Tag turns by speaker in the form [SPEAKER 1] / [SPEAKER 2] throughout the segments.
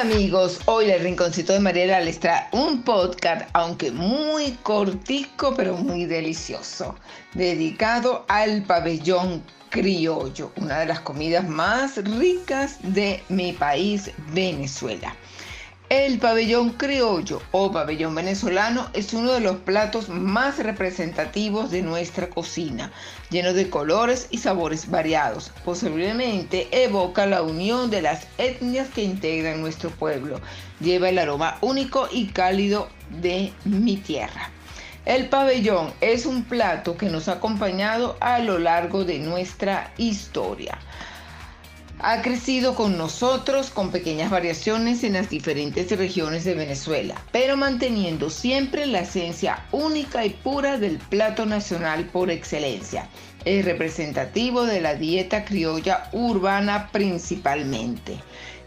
[SPEAKER 1] Hola amigos, hoy el Rinconcito de Mariela les trae un podcast, aunque muy cortico, pero muy delicioso, dedicado al pabellón criollo, una de las comidas más ricas de mi país, Venezuela. El pabellón criollo o pabellón venezolano es uno de los platos más representativos de nuestra cocina, lleno de colores y sabores variados. Posiblemente evoca la unión de las etnias que integran nuestro pueblo. Lleva el aroma único y cálido de mi tierra. El pabellón es un plato que nos ha acompañado a lo largo de nuestra historia ha crecido con nosotros con pequeñas variaciones en las diferentes regiones de Venezuela, pero manteniendo siempre la esencia única y pura del plato nacional por excelencia. Es representativo de la dieta criolla urbana principalmente.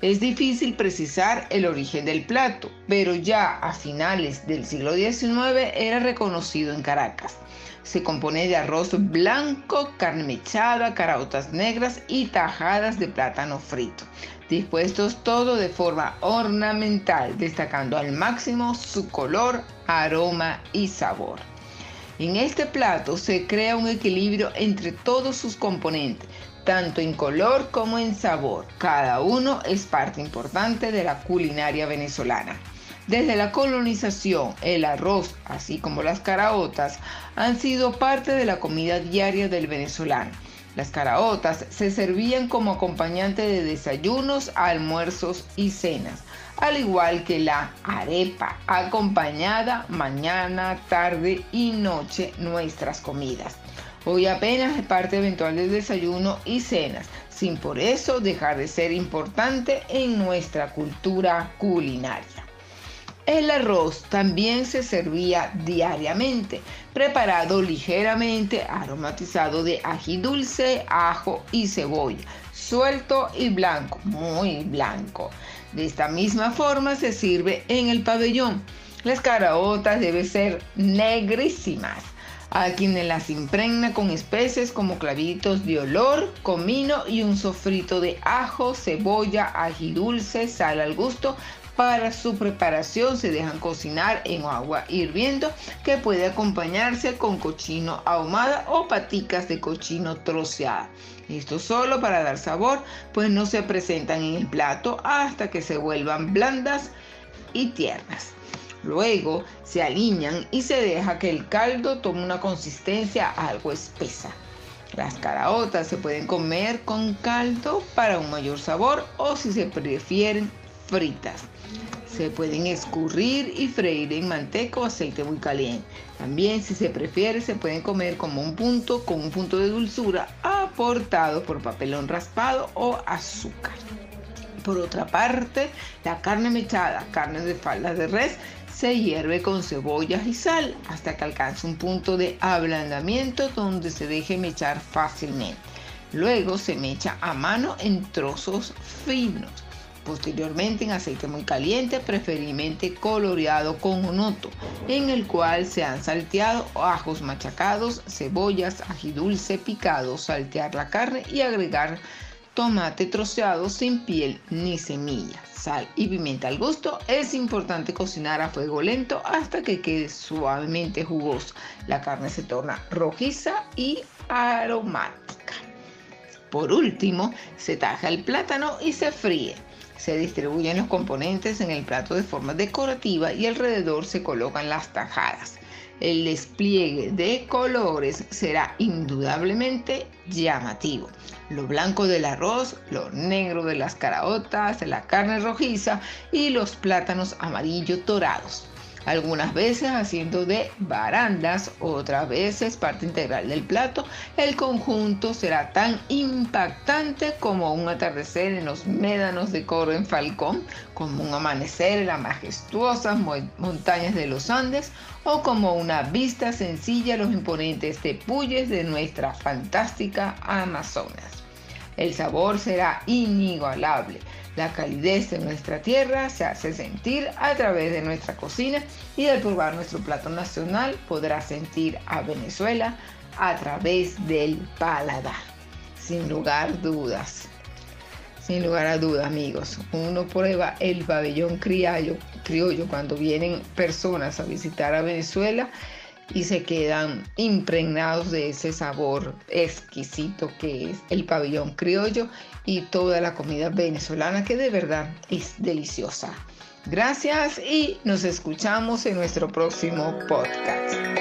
[SPEAKER 1] Es difícil precisar el origen del plato, pero ya a finales del siglo XIX era reconocido en Caracas. Se compone de arroz blanco, carne mechada, caraotas negras y tajadas de plátano frito, dispuestos todo de forma ornamental, destacando al máximo su color, aroma y sabor. En este plato se crea un equilibrio entre todos sus componentes, tanto en color como en sabor. Cada uno es parte importante de la culinaria venezolana. Desde la colonización, el arroz, así como las caraotas, han sido parte de la comida diaria del venezolano. Las caraotas se servían como acompañante de desayunos, almuerzos y cenas, al igual que la arepa, acompañada mañana, tarde y noche nuestras comidas. Hoy apenas es parte eventual del desayuno y cenas, sin por eso dejar de ser importante en nuestra cultura culinaria. El arroz también se servía diariamente, preparado ligeramente, aromatizado de ají dulce, ajo y cebolla, suelto y blanco, muy blanco. De esta misma forma se sirve en el pabellón. Las caraotas deben ser negrísimas. A quienes las impregna con especies como clavitos de olor, comino y un sofrito de ajo, cebolla, ají dulce, sal al gusto para su preparación se dejan cocinar en agua hirviendo que puede acompañarse con cochino ahumada o paticas de cochino troceada. Esto solo para dar sabor, pues no se presentan en el plato hasta que se vuelvan blandas y tiernas. Luego se alinean y se deja que el caldo tome una consistencia algo espesa. Las caraotas se pueden comer con caldo para un mayor sabor o si se prefieren fritas. Se pueden escurrir y freír en manteca o aceite muy caliente. También, si se prefiere, se pueden comer como un punto con un punto de dulzura aportado por papelón raspado o azúcar. Por otra parte, la carne mechada, carne de falda de res, se hierve con cebollas y sal hasta que alcance un punto de ablandamiento donde se deje mechar fácilmente. Luego se mecha a mano en trozos finos. Posteriormente en aceite muy caliente, preferiblemente coloreado con onoto, en el cual se han salteado ajos machacados, cebollas, ají dulce picado, saltear la carne y agregar tomate troceado sin piel ni semilla, sal y pimienta al gusto. Es importante cocinar a fuego lento hasta que quede suavemente jugoso. La carne se torna rojiza y aromática. Por último, se taja el plátano y se fríe. Se distribuyen los componentes en el plato de forma decorativa y alrededor se colocan las tajadas. El despliegue de colores será indudablemente llamativo. Lo blanco del arroz, lo negro de las caraotas, la carne rojiza y los plátanos amarillo dorados algunas veces haciendo de barandas, otras veces parte integral del plato. El conjunto será tan impactante como un atardecer en los médanos de Coro en Falcón, como un amanecer en las majestuosas montañas de los Andes o como una vista sencilla a los imponentes tepuyes de nuestra fantástica Amazonas. El sabor será inigualable la calidez de nuestra tierra se hace sentir a través de nuestra cocina y al probar nuestro plato nacional podrá sentir a Venezuela a través del paladar, sin lugar dudas. Sin lugar a dudas, amigos, uno prueba el pabellón criollo cuando vienen personas a visitar a Venezuela y se quedan impregnados de ese sabor exquisito que es el pabellón criollo y toda la comida venezolana que de verdad es deliciosa. Gracias y nos escuchamos en nuestro próximo podcast.